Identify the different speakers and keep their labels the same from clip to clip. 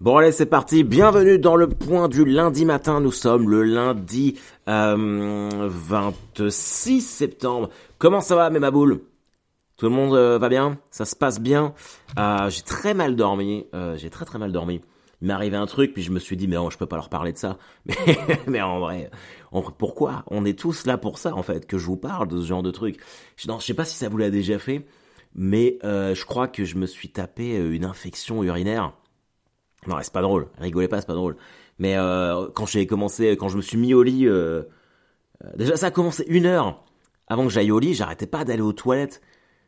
Speaker 1: Bon allez c'est parti, bienvenue dans le point du lundi matin, nous sommes le lundi euh, 26 septembre. Comment ça va mes maboules Tout le monde euh, va bien? Ça se passe bien? Euh, J'ai très mal dormi, euh, j'ai très très mal dormi. Il m'est arrivé un truc, puis je me suis dit mais non, je peux pas leur parler de ça. Mais, mais en vrai, pourquoi? On est tous là pour ça en fait, que je vous parle de ce genre de truc. Je, non, je sais pas si ça vous l'a déjà fait, mais je crois que je me suis tapé une infection urinaire non, c'est pas drôle. Rigolez pas, c'est pas drôle. Mais euh, quand j'ai commencé, quand je me suis mis au lit, euh, euh, déjà ça a commencé une heure avant que j'aille au lit. J'arrêtais pas d'aller aux toilettes,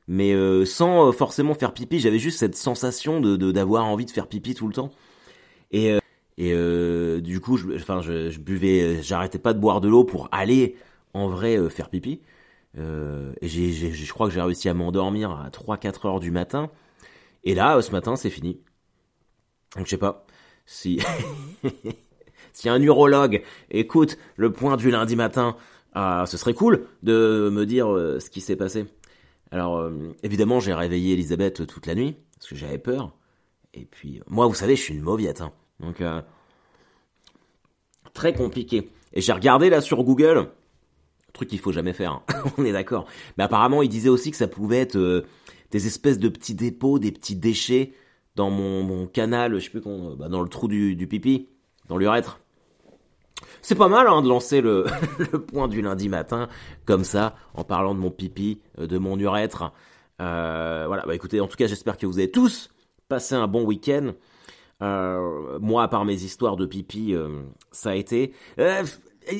Speaker 1: mais sans forcément faire pipi. J'avais juste cette sensation de d'avoir envie de faire pipi tout le temps. Et et du coup, je, enfin, je, je buvais, j'arrêtais pas de boire de l'eau pour aller en vrai faire pipi. et j'ai, je crois que j'ai réussi à m'endormir à 3-4 heures du matin. Et là, ce matin, c'est fini. Donc je sais pas si si un urologue écoute le point du lundi matin, euh, ce serait cool de me dire euh, ce qui s'est passé. Alors euh, évidemment j'ai réveillé Elisabeth toute la nuit parce que j'avais peur. Et puis moi vous savez je suis une mauviette hein. donc très compliqué. Et j'ai regardé là sur Google truc qu'il faut jamais faire. Hein. On est d'accord. Mais apparemment il disait aussi que ça pouvait être des espèces de petits dépôts, des petits déchets dans mon, canal, je sais plus comment, bah dans le trou du, du pipi, dans l'urètre. C'est pas mal hein, de lancer le, le, point du lundi matin comme ça, en parlant de mon pipi, euh, de mon urètre. Euh, voilà, bah écoutez, en tout cas, j'espère que vous avez tous passé un bon week-end. Euh, moi, à part mes histoires de pipi, ça a été. A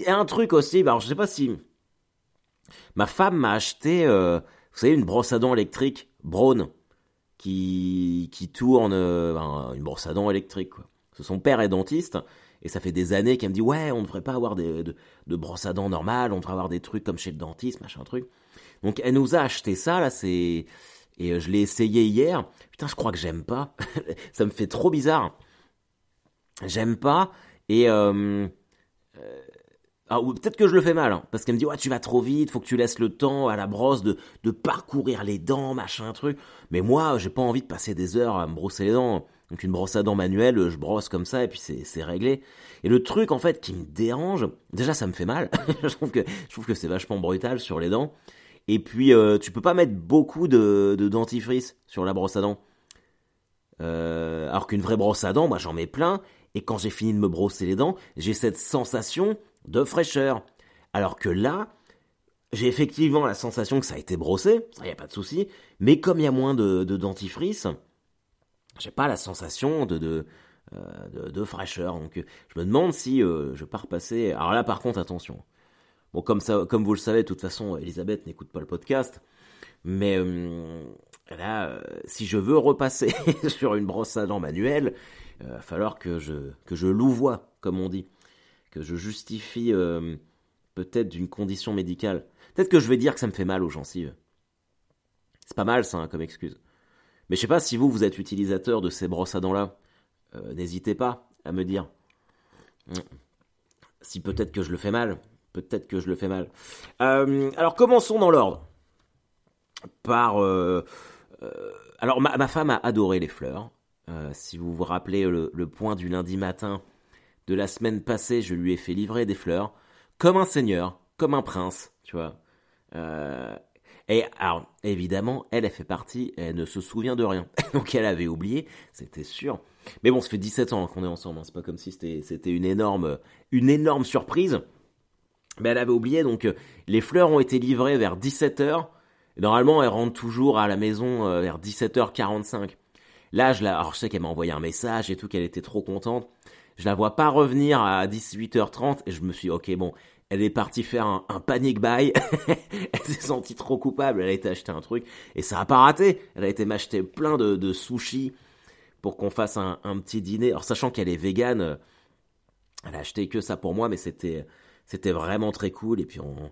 Speaker 1: un truc aussi, bah, alors je sais pas si ma femme m'a acheté, vous savez, une brosse à dents électrique Braun qui, qui tourne euh, une brosse à dents électrique. Quoi. Son père est dentiste et ça fait des années qu'elle me dit ouais on ne devrait pas avoir des, de, brosse à dents normales, on devrait avoir des trucs comme chez le dentiste, machin truc. Donc elle nous a acheté ça là, c'est et euh, je l'ai essayé hier. Putain je crois que j'aime pas, ça me fait trop bizarre. J'aime pas et euh, euh ah, peut-être que je le fais mal, hein, parce qu'elle me dit tu vas trop vite, faut que tu laisses le temps à la brosse de, parcourir les dents, machin truc. Mais moi j'ai pas envie de passer des heures à me brosser les dents. Donc une brosse à dents manuelle, je brosse comme ça et puis c'est réglé. Et le truc en fait qui me dérange, déjà ça me fait mal. je trouve que c'est vachement brutal sur les dents. Et puis euh, tu peux pas mettre beaucoup de, de dentifrice sur la brosse à dents. Euh, alors qu'une vraie brosse à dents, moi j'en mets plein. Et quand j'ai fini de me brosser les dents, j'ai cette sensation de fraîcheur. Alors que là, j'ai effectivement la sensation que ça a été brossé, ça y a pas de souci, mais comme il y a moins de, de dentifrice, j'ai pas la sensation de, de, euh, de, fraîcheur. Donc je me demande si euh, je pars passer. Alors là par contre attention. Bon comme vous le savez, de toute façon, Elisabeth n'écoute pas le podcast. Mais euh, là, si je veux repasser sur une brosse à dents manuelle, il va falloir que je que je louvoie, comme on dit que je justifie euh, peut-être d'une condition médicale. Peut-être que je vais dire que ça me fait mal aux gencives. C'est pas mal ça hein, comme excuse. Mais je sais pas si vous, vous êtes utilisateur de ces brosses à dents-là. Euh, n'hésitez pas à me dire. Hmm. Si peut-être que je le fais mal. Peut-être que je le fais mal. Euh, alors commençons dans l'ordre. Par... alors ma, femme a adoré les fleurs. si vous vous rappelez le point du lundi matin de la semaine passée, je lui ai fait livrer des fleurs, comme un seigneur, comme un prince, tu vois. Euh, et alors, évidemment, elle, elle fait partie, elle ne se souvient de rien. Donc elle avait oublié, c'était sûr. Mais bon, ça fait 17 ans qu'on est ensemble, hein. c'est pas comme si c'était une énorme, une énorme surprise. Mais elle avait oublié, donc euh, les fleurs ont été livrées vers 17h. Normalement, elle rentre toujours à la maison euh, vers 17h45. Là, je, la, alors je sais qu'elle m'a envoyé un message et tout, qu'elle était trop contente. Je la vois pas revenir à 18h30 et je me suis dit, ok, bon, elle est partie faire un, panic buy. elle s'est sentie trop coupable. Elle a été acheter un truc et ça a pas raté. Elle a été m'acheter plein de, de sushis pour qu'on fasse un, petit dîner. Alors sachant qu'elle est végane, euh, elle a acheté que ça pour moi, mais c'était c'était vraiment très cool. Et puis on,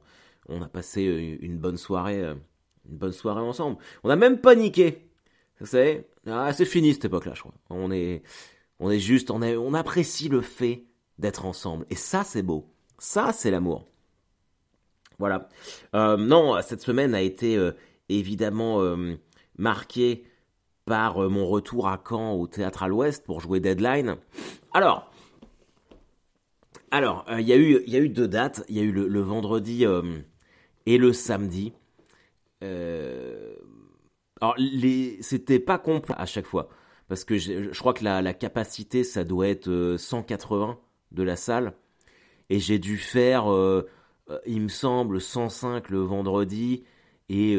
Speaker 1: on a passé une bonne soirée, euh, une bonne soirée ensemble. On a même paniqué. Vous savez, ah, c'est fini cette époque-là, je crois. On est, on est juste, on, apprécie le fait d'être ensemble. Et ça, c'est beau. Ça, c'est l'amour. Voilà. Euh, non, cette semaine a été euh, évidemment euh, marquée par mon retour à Caen au théâtre à l'Ouest pour jouer Deadline. Alors, alors, il y a eu, il y a eu deux dates. Il y a eu le, vendredi et le samedi. alors, c'était pas complet à chaque fois parce que je, crois que la, capacité, ça doit être 180 de la salle. Et j'ai dû faire, il me semble, 105 le vendredi et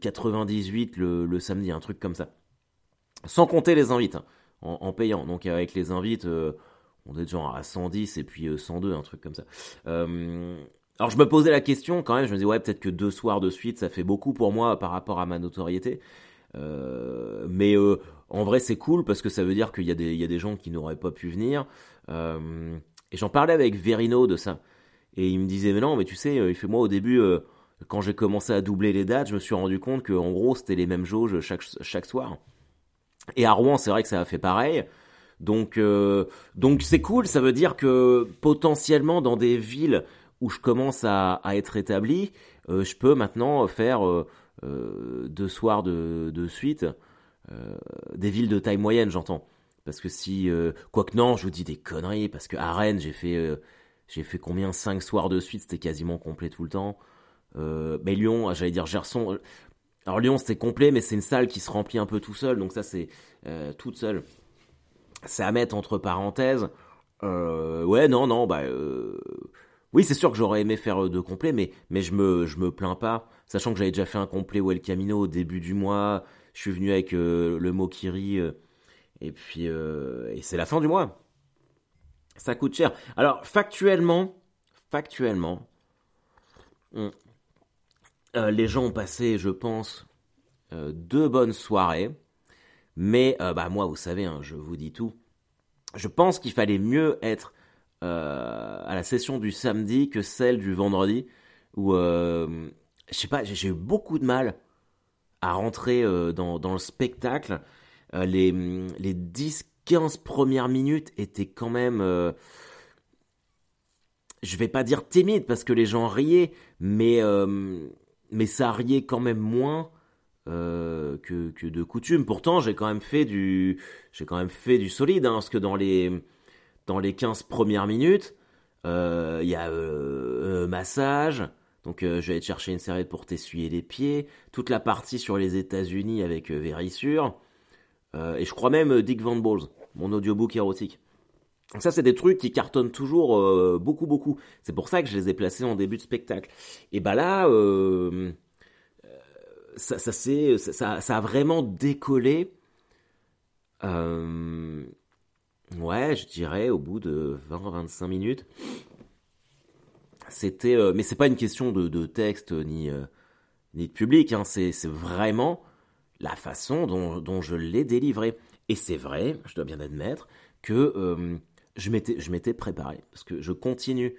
Speaker 1: 98 euh, le, samedi, un truc comme ça. Sans compter les invites, hein, en, payant. Donc avec les invites, euh, on est genre à 110 et puis 102, euh, un truc comme ça. alors je me posais la question quand même, je me disais ouais peut-être que deux soirs de suite ça fait beaucoup pour moi par rapport à ma notoriété. Mais en vrai c'est cool parce que ça veut dire qu'il y, a des gens qui n'auraient pas pu venir. et j'en parlais avec Verino de ça. Et il me disait mais non mais tu sais, il fait moi au début quand j'ai commencé à doubler les dates, je me suis rendu compte que en gros c'était les mêmes jauges chaque, soir. Et à Rouen, c'est vrai que ça a fait pareil. Donc euh, donc c'est cool, ça veut dire que potentiellement dans des villes où je commence à, être établi, euh, je peux maintenant faire euh, deux soirs de, de suite. des villes de taille moyenne, j'entends. Parce que si, quoique non, je vous dis des conneries, parce que à Rennes, j'ai fait, j'ai fait combien? Cinq soirs de suite, c'était quasiment complet tout le temps. Euh, mais Lyon, j'allais dire Gerson. Euh, alors Lyon, c'était complet, mais c'est une salle qui se remplit un peu tout seul, donc ça c'est euh, toute seule. C'est à mettre entre parenthèses. ouais, non, non, bah oui, c'est sûr que j'aurais aimé faire deux complets, mais je me me plains pas, sachant que j'avais déjà fait un complet où El Camino au début du mois. Je suis venu avec le Mokiri et puis et c'est la fin du mois. Ça coûte cher. Alors factuellement, factuellement, euh, les gens ont passé, je pense, euh, deux bonnes soirées. Mais euh, bah moi, vous savez, hein, je vous dis tout. Je pense qu'il fallait mieux être à la session du samedi que celle du vendredi. Où, je sais pas, j'ai eu beaucoup de mal à rentrer dans, le spectacle. les les 10-15 premières minutes étaient quand même je vais pas dire timide parce que les gens riaient, mais mais ça riait quand même moins euh, que, que, de coutume. Pourtant, j'ai quand même fait du, j'ai quand même fait du solide, hein, parce que dans les, dans les 15 premières minutes, euh, il y a euh, massage, donc je vais te chercher une serviette pour t'essuyer les pieds, toute la partie sur les États-Unis avec Vérissure, et je crois même Dick Van Balls, mon audiobook érotique. Donc ça, c'est des trucs qui cartonnent toujours euh, beaucoup, beaucoup. C'est pour ça que je les ai placés en début de spectacle. Et bah là, euh, ça, ça, a vraiment décollé. Euh, ouais, je dirais au bout de 20-25 minutes. C'était, mais c'est pas une question de, de texte ni ni de public. Hein, c'est vraiment la façon dont, dont je l'ai délivré. Et c'est vrai, je dois bien admettre que je m'étais, je m'étais préparé parce que je continue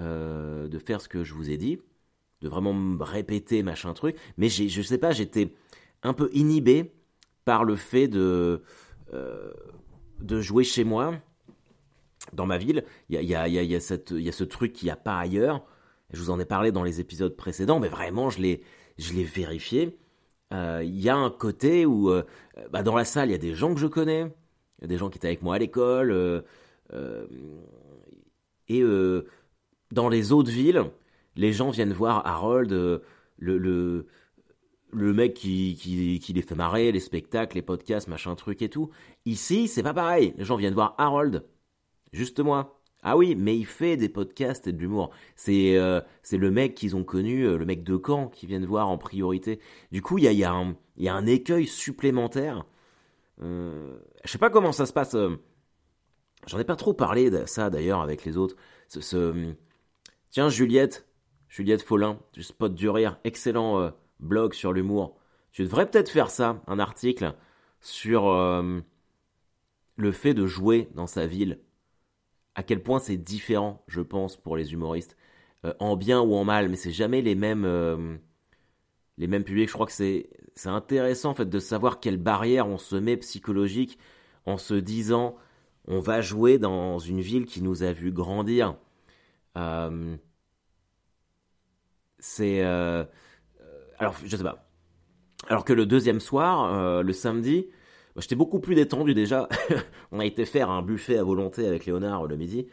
Speaker 1: euh, de faire ce que je vous ai dit, de vraiment me répéter machin truc, mais je sais pas, j'étais un peu inhibé par le fait de euh, de jouer chez moi dans ma ville. Il y a, y, a, y, a cette, y a ce truc qu'il n'y a pas ailleurs. Je vous en ai parlé dans les épisodes précédents, mais vraiment je l'ai, je l'ai vérifié. Euh, il y a un côté où, bah dans la salle, il y a des gens que je connais, y a des gens qui étaient avec moi à l'école, euh, et euh, dans les autres villes, les gens viennent voir Harold, euh, le, le mec qui, qui, les fait marrer, les spectacles, les podcasts, machin truc et tout. Ici, c'est pas pareil. Les gens viennent voir Harold. Juste moi. Ah oui, mais il fait des podcasts et de l'humour. C'est c'est le mec qu'ils ont connu, le mec de Caen, qui viennent voir en priorité. Du coup, il y a, y, y a un écueil supplémentaire. Euh, je sais pas comment ça se passe J'en ai pas trop parlé de ça d'ailleurs avec les autres. Ce, Tiens, Juliette, Juliette Follin, du Spot du Rire, excellent euh, blog sur l'humour. Tu devrais peut-être faire ça, un article sur euh, le fait de jouer dans sa ville. À quel point c'est différent, je pense, pour les humoristes. Euh, en bien ou en mal, mais c'est jamais les mêmes, les mêmes publics. Je crois que c'est, c'est intéressant en fait de savoir quelles barrières on se met psychologiques en se disant on va jouer dans une ville qui nous a vu grandir. Euh, c'est. Euh, alors, je sais pas. Alors que le deuxième soir, le samedi, j'étais beaucoup plus détendu déjà. On a été faire un buffet à volonté avec Léonard le midi.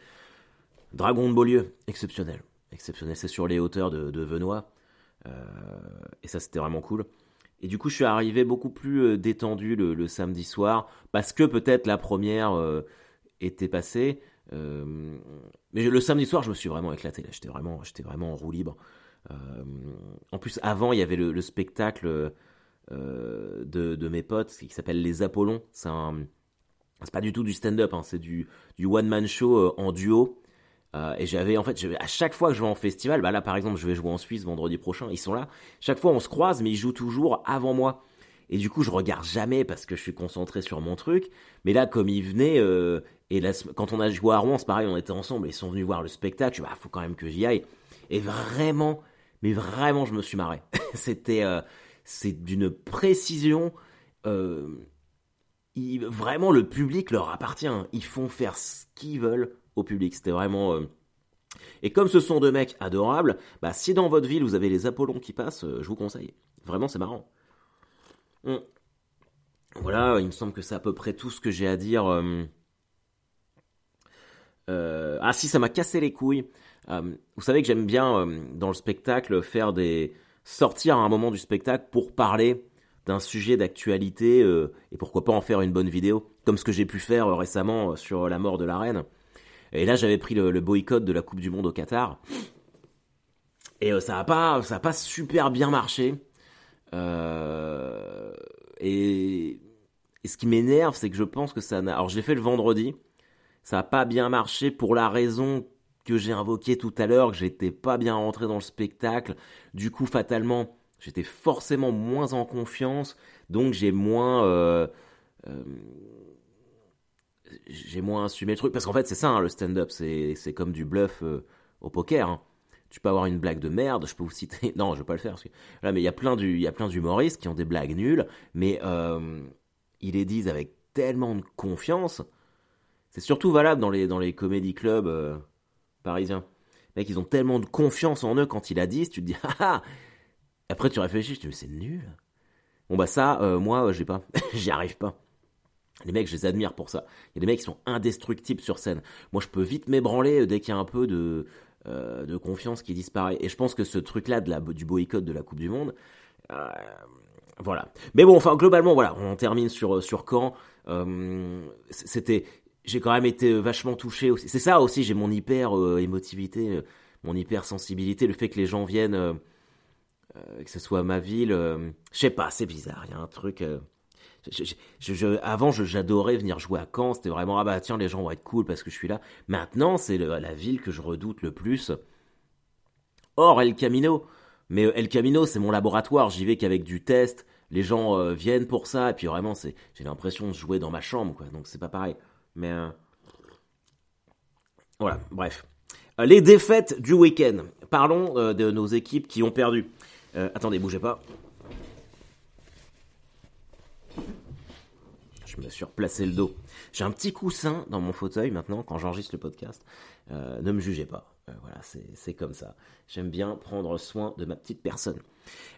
Speaker 1: Dragon de Beaulieu, exceptionnel. Exceptionnel, c'est sur les hauteurs de, de Venois. et ça, c'était vraiment cool. Et du coup, je suis arrivé beaucoup plus euh, détendu le, samedi soir, parce que peut-être la première euh, était passée. Euh, mais le samedi soir, je me suis vraiment éclaté. J'étais vraiment, j'étais vraiment en roue libre. En plus, avant, il y avait le, spectacle de, mes potes qui s'appelle Les Apollons. C'est pas du tout du stand-up, hein, c'est du, one-man show en duo. Euh, et j'avais en fait, à chaque fois que je vais en festival, bah là par exemple, je vais jouer en Suisse vendredi prochain, ils sont là. Chaque fois on se croise, mais ils jouent toujours avant moi. Et du coup, je regarde jamais parce que je suis concentré sur mon truc. Mais là, comme ils venaient, euh, et quand on a joué à Rouen, c'est pareil, on était ensemble, ils sont venus voir le spectacle. Bah, faut quand même que j'y aille. Et vraiment, mais vraiment, je me suis marré. C'était, euh, c'est d'une précision. vraiment, le public leur appartient. Ils font faire ce qu'ils veulent au public. C'était vraiment. Euh, et comme ce sont deux mecs adorables, bah, si dans votre ville vous avez les Apollons qui passent, euh, je vous conseille. Vraiment, c'est marrant. Hum. Voilà, il me semble que c'est à peu près tout ce que j'ai à dire. Euh, ah si, ça m'a cassé les couilles. Vous savez que j'aime bien dans le spectacle faire des sortir à un moment du spectacle pour parler d'un sujet d'actualité et pourquoi pas en faire une bonne vidéo, comme ce que j'ai pu faire récemment sur la mort de la reine. Et là, j'avais pris le, boycott de la Coupe du Monde au Qatar. Et euh, ça n'a pas, ça a pas super bien marché. Euh, et, ce qui m'énerve, c'est que je pense que ça n'a. Alors, je l'ai fait le vendredi. Ça n'a pas bien marché pour la raison que j'ai invoquée tout à l'heure, que j'étais pas bien rentré dans le spectacle. Du coup, fatalement, j'étais forcément moins en confiance. Donc, j'ai moins. Euh, j'ai moins assumé le truc. Parce qu'en fait, c'est ça, hein, le stand-up. C'est, comme du bluff euh, au poker. Hein. Tu peux avoir une blague de merde, je peux vous citer. Non, je vais pas le faire. Parce que... Là, mais il y a plein d'humoristes qui ont des blagues nulles, mais euh, ils les disent avec tellement de confiance. C'est surtout valable dans les, dans les comédie clubs euh, parisiens. Mecs, ils ont tellement de confiance en eux quand ils la disent, tu te dis, ah ah Après, tu réfléchis, tu te dis, c'est nul. Bon, bah, ça, moi, j'ai pas. J'y arrive pas. Les mecs, je les admire pour ça. Il y a des mecs qui sont indestructibles sur scène. Moi, je peux vite m'ébranler dès qu'il y a un peu de, euh, confiance qui disparaît. Et je pense que ce truc-là du boycott de la Coupe du Monde, euh, voilà. Mais bon, enfin, globalement, voilà, on termine sur, sur. Euh, c'était, j'ai quand même été vachement touché aussi. C'est ça aussi, j'ai mon hyper émotivité, mon hyper sensibilité, le fait que les gens viennent, que ce soit ma ville, je sais pas, c'est bizarre. Il y a un truc avant, j'adorais venir jouer à Caen. C'était vraiment, ah bah tiens, les gens vont être cool parce que je suis là. Maintenant, c'est la ville que je redoute le plus. Or, El Camino. Mais euh, El Camino, c'est mon laboratoire. J'y vais qu'avec du test. Les gens euh, viennent pour ça. Et puis vraiment, j'ai l'impression de jouer dans ma chambre, quoi. Donc c'est pas pareil. Mais euh, voilà, bref. les défaites du week-end. Parlons de nos équipes qui ont perdu. attendez, bougez pas. je me suis replacé le dos. J'ai un petit coussin dans mon fauteuil maintenant quand j'enregistre le podcast. Euh, ne me jugez pas. Euh, voilà, c'est comme ça. J'aime bien prendre soin de ma petite personne.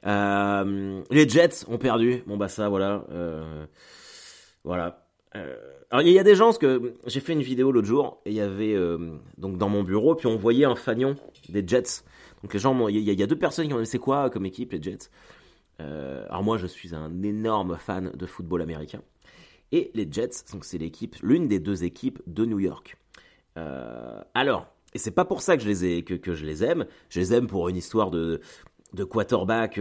Speaker 1: Euh, les Jets ont perdu. Bon bah ça, voilà. voilà. Alors il y a des gens, parce que j'ai fait une vidéo l'autre jour, et il y avait donc dans mon bureau, puis on voyait un fanion des Jets. Donc les gens, il y, a deux personnes qui ont dit c'est quoi comme équipe les Jets? Alors moi je suis un énorme fan de football américain et les Jets, donc c'est l'équipe, l'une des deux équipes de New York. Euh, alors, et c'est pas pour ça que je les ai, que, je les aime. Je les aime pour une histoire de, de quarterback.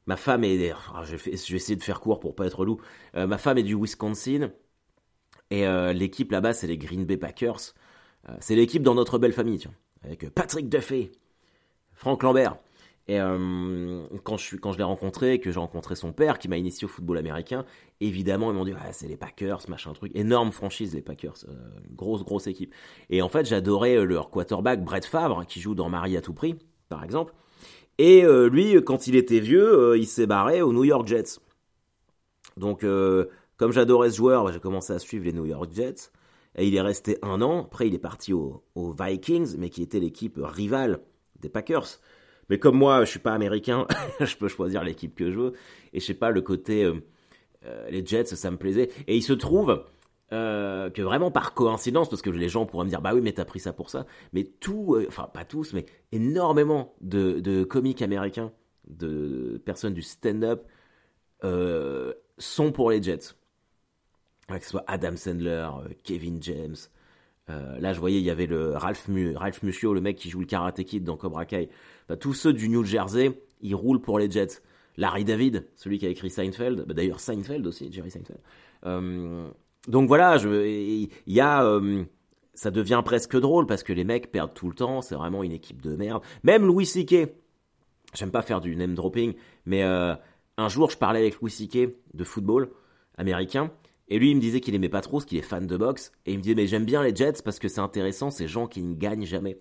Speaker 1: Euh, ma femme est, je, vais, essayer de faire court pour pas être loup. Euh, ma femme est du Wisconsin et l'équipe là-bas c'est les Green Bay Packers. c'est l'équipe dans notre belle famille, avec Patrick Duffy, Frank Lambert. Et euh, quand je, l'ai rencontré, que j'ai rencontré son père qui m'a initié au football américain, évidemment ils m'ont dit ah, c'est les Packers, machin truc, énorme franchise les Packers, euh, grosse grosse équipe. Et en fait j'adorais euh, leur quarterback Brett Favre qui joue dans Marie à tout prix, par exemple. Et lui quand il était vieux, il s'est barré aux New York Jets. Donc comme j'adorais ce joueur, bah, j'ai commencé à suivre les New York Jets. Et il est resté un an. Après il est parti aux Vikings, mais qui était l'équipe rivale des Packers. Mais comme moi, je suis pas américain, je peux choisir l'équipe que je veux. Et je sais pas, le côté euh, euh, les Jets, ça me plaisait. Et il se trouve euh, que vraiment par coïncidence, parce que les gens pourraient me dire, bah oui, mais t'as pris ça pour ça. Mais tout, enfin pas tous, mais énormément de, de comiques américains, de personnes du stand-up, sont pour les Jets. Que ce soit Adam Sandler, Kevin James, euh, là, je voyais, il y avait le Ralph, Ralph Muschio, le mec qui joue le Karate Kid dans Cobra Kai. tous ceux du New Jersey, ils roulent pour les Jets. Larry David, celui qui a écrit Seinfeld, bah, d'ailleurs Seinfeld aussi, Jerry Seinfeld. Euh, donc voilà, il y a, euh, ça devient presque drôle parce que les mecs perdent tout le temps, c'est vraiment une équipe de merde. Même Louis C.K., j'aime pas faire du name dropping, mais un jour je parlais avec Louis C.K. de football américain et lui, il me disait qu'il aimait pas trop, parce qu'il est fan de boxe. Et il me disait, mais j'aime bien les Jets parce que c'est intéressant, ces gens qui ne gagnent jamais.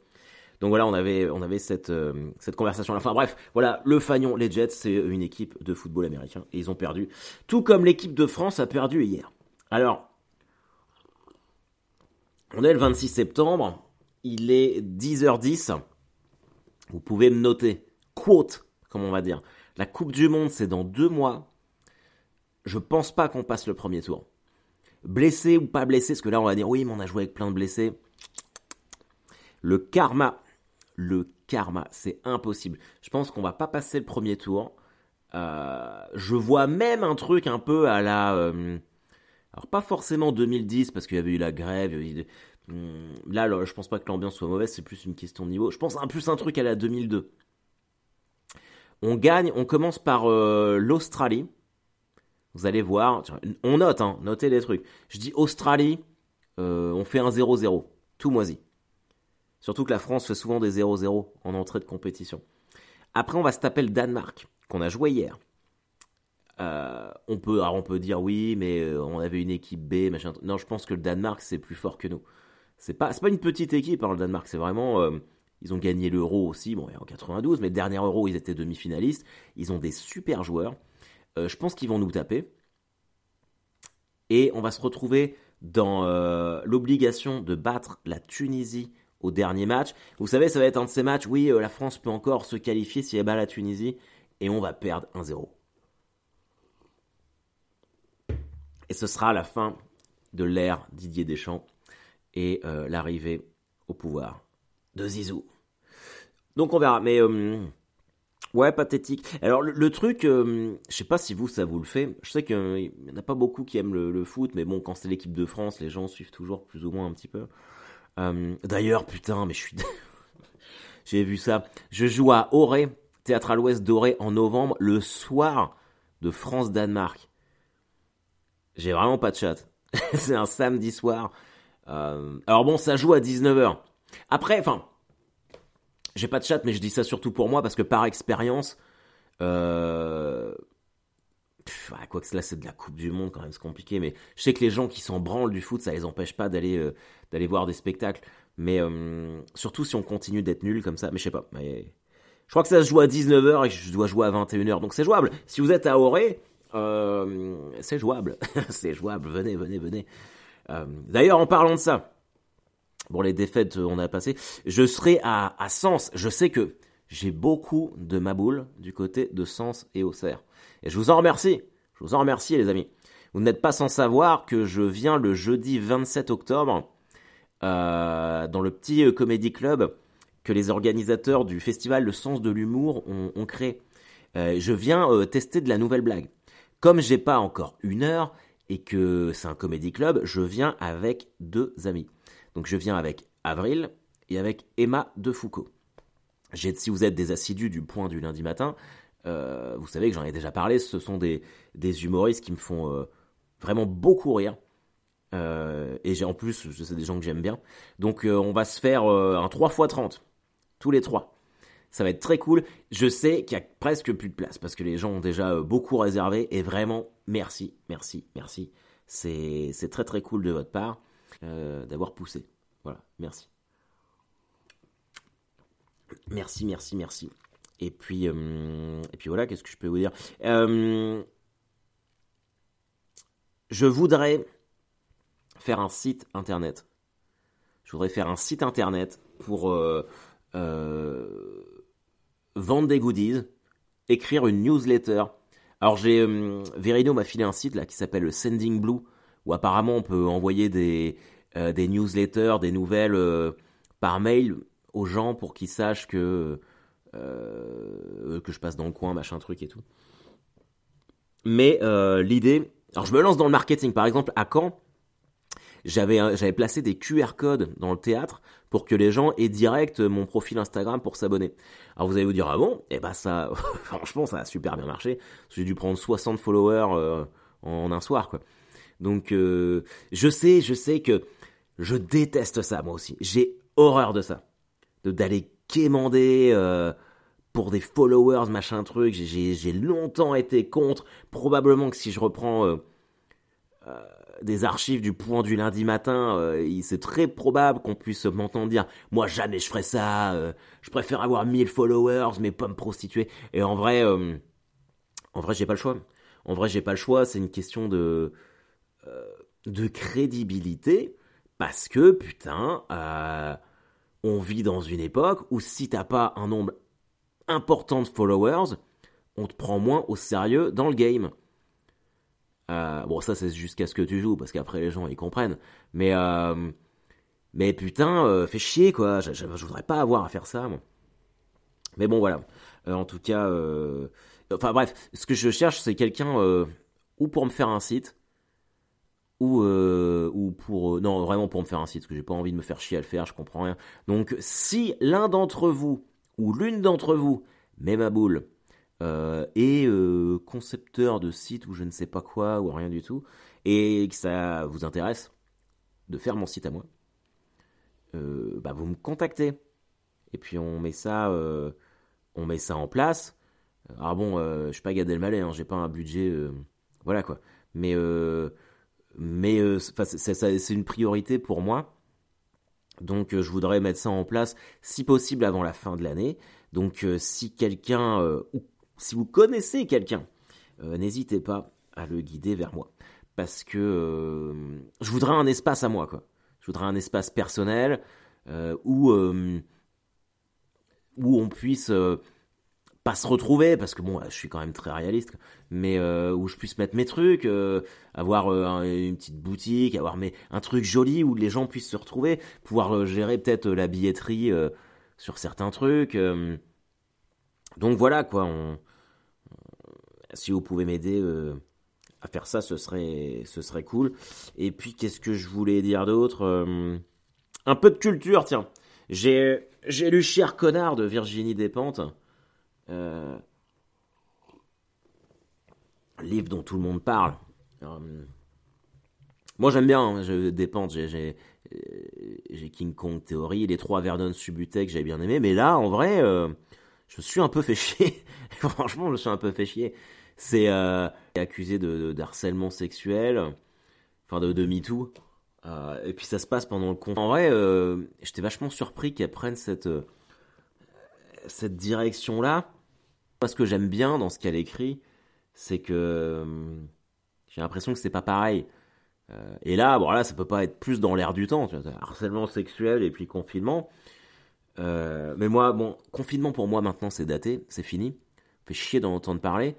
Speaker 1: Donc voilà, on avait, on avait cette, euh, cette conversation. Enfin bref, voilà, le Fagnon, les Jets, c'est une équipe de football américain. Et ils ont perdu. Tout comme l'équipe de France a perdu hier. Alors, on est le 26 septembre. Il est 10h10. Vous pouvez me noter. Quote, comme on va dire. La Coupe du Monde, c'est dans deux mois. Je pense pas qu'on passe le premier tour blessé ou pas blessé, parce que là on va dire oui, mais on a joué avec plein de blessés. Le karma, le karma, c'est impossible. Je pense qu'on va pas passer le premier tour. Euh, je vois même un truc un peu à la. Euh, alors pas forcément 2010 parce qu'il y avait eu la grève. Hmm, là, là, je pense pas que l'ambiance soit mauvaise, c'est plus une question de niveau. Je pense un plus un truc à la 2002. On gagne, on commence par euh, l'Australie. Vous allez voir, on note, hein, notez les trucs. Je dis Australie, euh, on fait un 0-0, tout moisi. Surtout que la France fait souvent des 0-0 en entrée de compétition. Après, on va se taper le Danemark, qu'on a joué hier. Euh, on, peut, alors on peut dire oui, mais euh, on avait une équipe B, machin. Non, je pense que le Danemark, c'est plus fort que nous. C'est pas, pas une petite équipe, hein, le Danemark. C'est vraiment. ils ont gagné l'euro aussi, bon, en 92, mais dernier euro, ils étaient demi-finalistes. Ils ont des super joueurs. Euh, je pense qu'ils vont nous taper. Et on va se retrouver dans euh, l'obligation de battre la Tunisie au dernier match. Vous savez, ça va être un de ces matchs, oui, euh, la France peut encore se qualifier si elle bat la Tunisie, et on va perdre 1-0. Et ce sera la fin de l'ère Didier Deschamps et l'arrivée au pouvoir de Zizou. Donc on verra, mais Ouais, pathétique. Alors le, truc, euh, je sais pas si vous ça vous le fait. Je sais qu'il n'y en a pas beaucoup qui aiment le, foot, mais bon, quand c'est l'équipe de France, les gens suivent toujours plus ou moins un petit peu. Euh, d'ailleurs, putain, mais je suis, j'ai vu ça. Je joue à Auray, théâtre à l'Ouest d'Auray en novembre, le soir de France-Danemark. J'ai vraiment pas de chat. c'est un samedi soir. Euh, alors bon, ça joue à 19h. Après, enfin, j'ai pas de chat, mais je dis ça surtout pour moi parce que par expérience, euh... quoi que là c'est de la Coupe du Monde quand même, c'est compliqué. Mais je sais que les gens qui s'en branlent du foot, ça les empêche pas d'aller euh, voir des spectacles. Mais surtout si on continue d'être nul comme ça. Mais je sais pas. Mais je crois que ça se joue à 19h et que je dois jouer à 21h, donc c'est jouable. Si vous êtes à Auré, euh, c'est jouable. c'est jouable. Venez, venez, venez. D'ailleurs, en parlant de ça. Bon, les défaites, euh, on a passé. Je serai à, Sens. Je sais que j'ai beaucoup de maboules du côté de Sens et Auxerre. Et je vous en remercie. Je vous en remercie, les amis. Vous n'êtes pas sans savoir que je viens le jeudi 27 octobre euh, dans le petit euh, comédie club que les organisateurs du festival Le Sens de l'humour ont, créé. je viens tester de la nouvelle blague. Comme j'ai pas encore une heure et que c'est un comédie club, je viens avec deux amis. Donc je viens avec Avril et avec Emma de Foucault. Si vous êtes des assidus du point du lundi matin, euh, vous savez que j'en ai déjà parlé, ce sont des, humoristes qui me font euh, vraiment beaucoup rire. Euh, et j'ai en plus, c'est des gens que j'aime bien. Donc on va se faire un 3 x 30, tous les trois. Ça va être très cool. Je sais qu'il y a presque plus de place parce que les gens ont déjà beaucoup réservé et vraiment merci, merci, merci. C'est très très cool de votre part. Euh, d'avoir poussé. Voilà, merci. Merci, merci, merci. Et puis, euh, et voilà, qu'est-ce que je peux vous dire? Euh, Je voudrais faire un site internet. Je voudrais faire un site internet pour vendre des goodies, écrire une newsletter. Alors j'ai euh, m'a filé un site là qui s'appelle Sending Blue où apparemment on peut envoyer des euh, des newsletters, des nouvelles euh, par mail aux gens pour qu'ils sachent que que je passe dans le coin, machin truc et tout. Mais l'idée, alors je me lance dans le marketing par exemple à Caen j'avais j'avais placé des QR codes dans le théâtre pour que les gens aient direct mon profil Instagram pour s'abonner. Alors vous allez vous dire ah bon? Eh ben ça franchement ça a super bien marché. J'ai dû prendre 60 followers euh, en un soir quoi. Donc euh, je sais, je sais que je déteste ça moi aussi. J'ai horreur de ça. D'aller quémander euh, pour des followers, machin truc. J'ai longtemps été contre. Probablement que si je reprends des archives du point du lundi matin, euh, c'est très probable qu'on puisse m'entendre dire moi jamais je ferais ça, euh, je préfère avoir 1000 followers mais pas me prostituer. Et en vrai, euh, en vrai j'ai pas le choix. En vrai j'ai pas le choix, c'est une question de de crédibilité parce que putain, on vit dans une époque où si t'as pas un nombre important de followers, on te prend moins au sérieux dans le game. Euh, bon, ça c'est jusqu'à ce que tu joues, parce qu'après les gens ils comprennent. Mais, euh, mais putain, euh, fais chier quoi. Je, je, voudrais pas avoir à faire ça. Mais bon, voilà. en tout cas, enfin bref, ce que je cherche c'est quelqu'un ou pour me faire un site, ou, ou pour. non, vraiment pour me faire un site, parce que j'ai pas envie de me faire chier à le faire, je comprends rien. Donc, si l'un d'entre vous, ou l'une d'entre vous, met ma boule, euh, et euh, concepteur de site ou je ne sais pas quoi ou rien du tout, et que ça vous intéresse de faire mon site à moi, euh, bah vous me contactez. Et puis on met ça, on met ça en place. Alors bon, je suis pas Gad Elmaleh, hein, j'ai pas un budget, voilà quoi. Mais mais c'est une priorité pour moi. Donc je voudrais mettre ça en place si possible avant la fin de l'année. Donc si quelqu'un ou si vous connaissez quelqu'un, euh, n'hésitez pas à le guider vers moi. Parce que euh, je voudrais un espace à moi, quoi. Je voudrais un espace personnel euh, où, où on puisse pas se retrouver, parce que bon, je suis quand même très réaliste, mais où je puisse mettre mes trucs, avoir une petite boutique, avoir mes, un truc joli où les gens puissent se retrouver, pouvoir gérer peut-être la billetterie sur certains trucs. donc voilà quoi, si vous pouvez m'aider euh, à faire ça, ce serait, ce serait cool. Et puis, qu'est-ce que je voulais dire d'autre euh, Un peu de culture, tiens. J'ai, j'ai lu Cher connard de Virginie Despentes. Euh, livre dont tout le monde parle. moi, j'aime bien hein, je, Despentes. J'ai, King Kong Theory, les trois Vernon Subutex, j'ai bien aimé. Mais là, en vrai, je me suis un peu fait chier. Franchement, je me suis un peu fait chier c'est euh, accusé de, harcèlement sexuel, enfin de, de MeToo. Euh, et puis ça se passe pendant le confinement. En vrai, euh, j'étais vachement surpris qu'elle prenne cette, cette direction-là. Parce que j'aime bien dans ce qu'elle écrit, c'est que j'ai l'impression que c'est pas pareil. et là, bon là, ça peut pas être plus dans l'air du temps. Harcèlement sexuel et puis confinement. mais moi, bon, confinement pour moi maintenant c'est daté, c'est fini. Fait chier d'en entendre parler.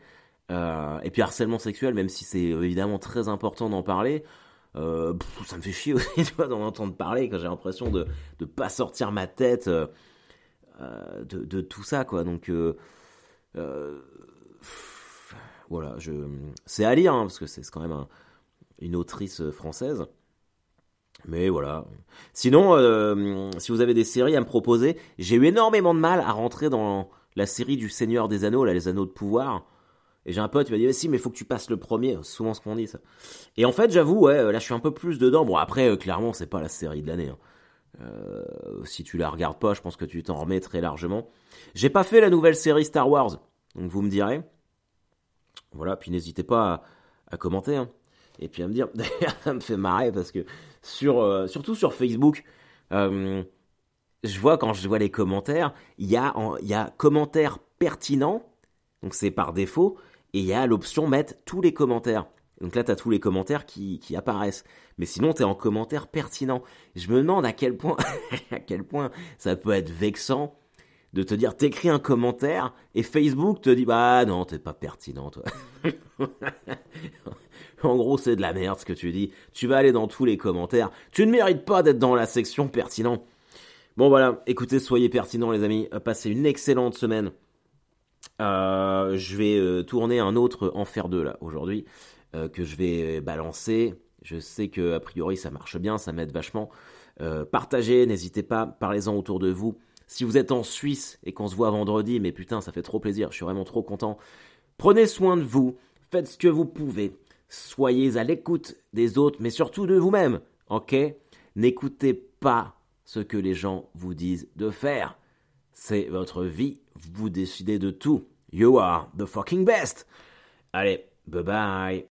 Speaker 1: Euh, et puis harcèlement sexuel, même si c'est évidemment très important d'en parler, euh, ça me fait chier aussi d'en entendre parler quand j'ai l'impression de ne pas sortir ma tête euh, de, tout ça quoi. Donc voilà, c'est à lire hein, parce que c'est quand même une autrice française. Mais voilà. Sinon, si vous avez des séries à me proposer, j'ai eu énormément de mal à rentrer dans la série du Seigneur des Anneaux, les Anneaux de pouvoir. Et j'ai un pote qui m'a dit, si, mais faut que tu passes le premier. Souvent ce qu'on dit, ça. Et en fait, j'avoue, ouais, là, je suis un peu plus dedans. Bon, après, euh, clairement, c'est pas la série de l'année. Hein. Euh, si tu la regardes pas, je pense que tu t'en remets très largement. J'ai pas fait la nouvelle série Star Wars, donc vous me direz. Voilà, puis n'hésitez pas à, commenter. Hein. Et puis à me dire, d'ailleurs, ça me fait marrer parce que sur, euh, surtout sur Facebook, je vois quand je vois les commentaires, il y a, il y a commentaires pertinents, donc c'est par défaut, et il y a l'option mettre tous les commentaires. Donc là, tu as tous les commentaires qui, qui apparaissent. Mais sinon, tu es en commentaire pertinent. Je me demande à quel point, à quel point ça peut être vexant de te dire t'écris un commentaire et Facebook te dit bah non t'es pas pertinent toi. en gros c'est de la merde ce que tu dis. Tu vas aller dans tous les commentaires. Tu ne mérites pas d'être dans la section pertinent. Bon voilà, écoutez, soyez pertinents les amis. Passez une excellente semaine. Euh, je vais euh, tourner un autre Enfer 2 là aujourd'hui euh, que je vais balancer. Je sais que a priori ça marche bien, ça m'aide vachement. partagez, n'hésitez pas, parlez-en autour de vous. Si vous êtes en Suisse et qu'on se voit vendredi, mais putain, ça fait trop plaisir, je suis vraiment trop content. Prenez soin de vous, faites ce que vous pouvez. Soyez à l'écoute des autres, mais surtout de vous-même, ok? N'écoutez pas ce que les gens vous disent de faire. C'est votre vie, vous décidez de tout. You are the fucking best. Allez, bye bye.